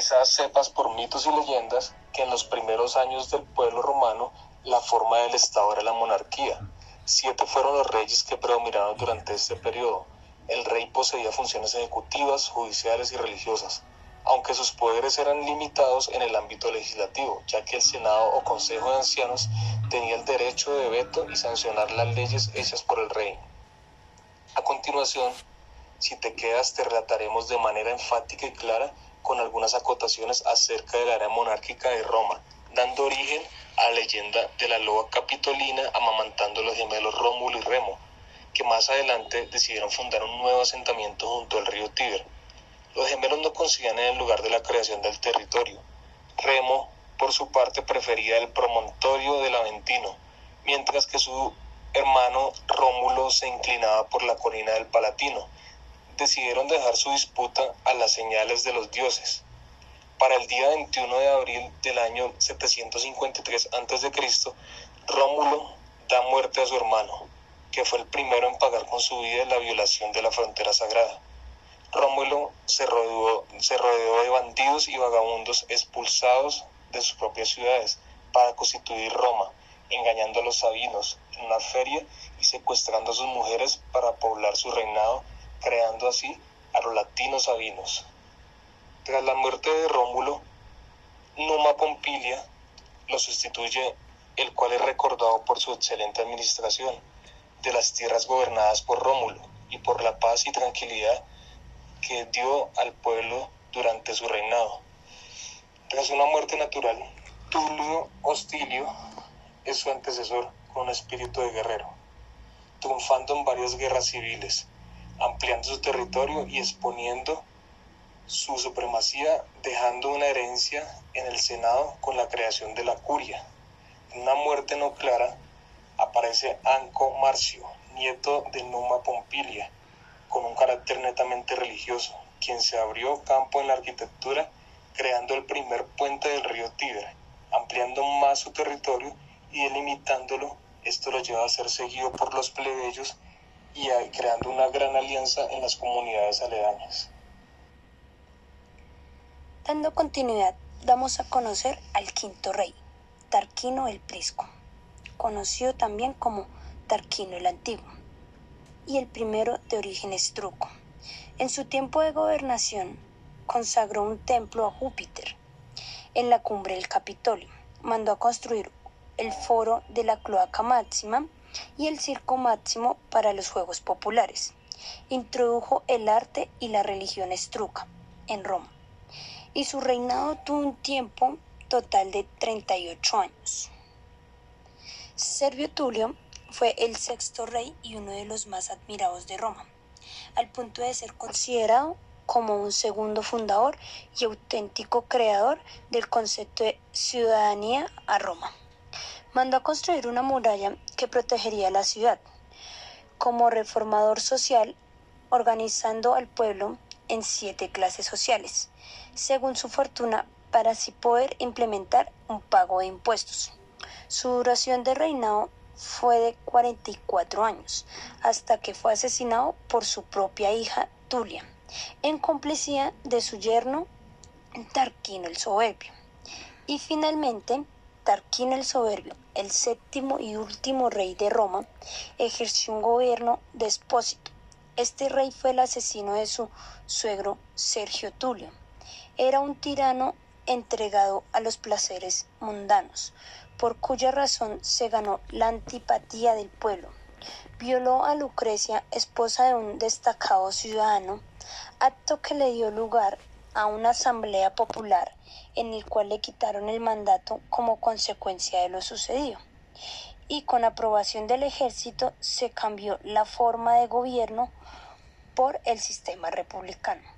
sepas por mitos y leyendas que en los primeros años del pueblo romano la forma del Estado era la monarquía. Siete fueron los reyes que predominaron durante este periodo. El rey poseía funciones ejecutivas, judiciales y religiosas, aunque sus poderes eran limitados en el ámbito legislativo, ya que el Senado o Consejo de Ancianos tenía el derecho de veto y sancionar las leyes hechas por el rey. A continuación, si te quedas, te relataremos de manera enfática y clara con algunas acotaciones acerca de la era monárquica de Roma, dando origen a la leyenda de la loba capitolina amamantando los gemelos Rómulo y Remo, que más adelante decidieron fundar un nuevo asentamiento junto al río Tíber. Los gemelos no coincidían en el lugar de la creación del territorio. Remo, por su parte, prefería el promontorio del Aventino, mientras que su hermano Rómulo se inclinaba por la colina del Palatino. Decidieron dejar su disputa a las señales de los dioses. Para el día 21 de abril del año 753 a.C., Rómulo da muerte a su hermano, que fue el primero en pagar con su vida la violación de la frontera sagrada. Rómulo se rodeó, de bandidos y vagabundos expulsados de sus propias ciudades para constituir Roma, engañando a los sabinos en una feria y secuestrando a sus mujeres para poblar su reinado, creando así a los latinos sabinos. Tras la muerte de Rómulo, Numa Pompilia lo sustituye, el cual es recordado por su excelente administración de las tierras gobernadas por Rómulo y por la paz y tranquilidad que dio al pueblo durante su reinado. Tras una muerte natural, Tulio Hostilio es su antecesor con un espíritu de guerrero, triunfando en varias guerras civiles, ampliando su territorio y exponiendo su supremacía dejando una herencia en el Senado con la creación de la curia. En una muerte no clara aparece Anco Marcio, nieto de Numa Pompilia, con un carácter netamente religioso, quien se abrió campo en la arquitectura creando el primer puente del río Tíber, ampliando más su territorio y delimitándolo. Esto lo lleva a ser seguido por los plebeyos y creando una gran alianza en las comunidades aledañas. Dando continuidad, damos a conocer al quinto rey, Tarquino el Prisco, conocido también como Tarquino el Antiguo, y el primero de origen estruco. En su tiempo de gobernación, consagró un templo a Júpiter en la cumbre del Capitolio. Mandó a construir el foro de la cloaca máxima y el circo máximo para los Juegos Populares. Introdujo el arte y la religión estruca en Roma y su reinado tuvo un tiempo total de 38 años. Servio Tulio fue el sexto rey y uno de los más admirados de Roma, al punto de ser considerado como un segundo fundador y auténtico creador del concepto de ciudadanía a Roma. Mandó a construir una muralla que protegería la ciudad. Como reformador social, organizando al pueblo en siete clases sociales, según su fortuna, para así poder implementar un pago de impuestos. Su duración de reinado fue de 44 años, hasta que fue asesinado por su propia hija Tulia, en complicidad de su yerno Tarquino el Soberbio. Y finalmente, Tarquino el Soberbio, el séptimo y último rey de Roma, ejerció un gobierno despósito este rey fue el asesino de su suegro Sergio Tulio. Era un tirano entregado a los placeres mundanos, por cuya razón se ganó la antipatía del pueblo. Violó a Lucrecia, esposa de un destacado ciudadano, acto que le dio lugar a una asamblea popular en el cual le quitaron el mandato como consecuencia de lo sucedido. Y con aprobación del ejército se cambió la forma de gobierno por el sistema republicano.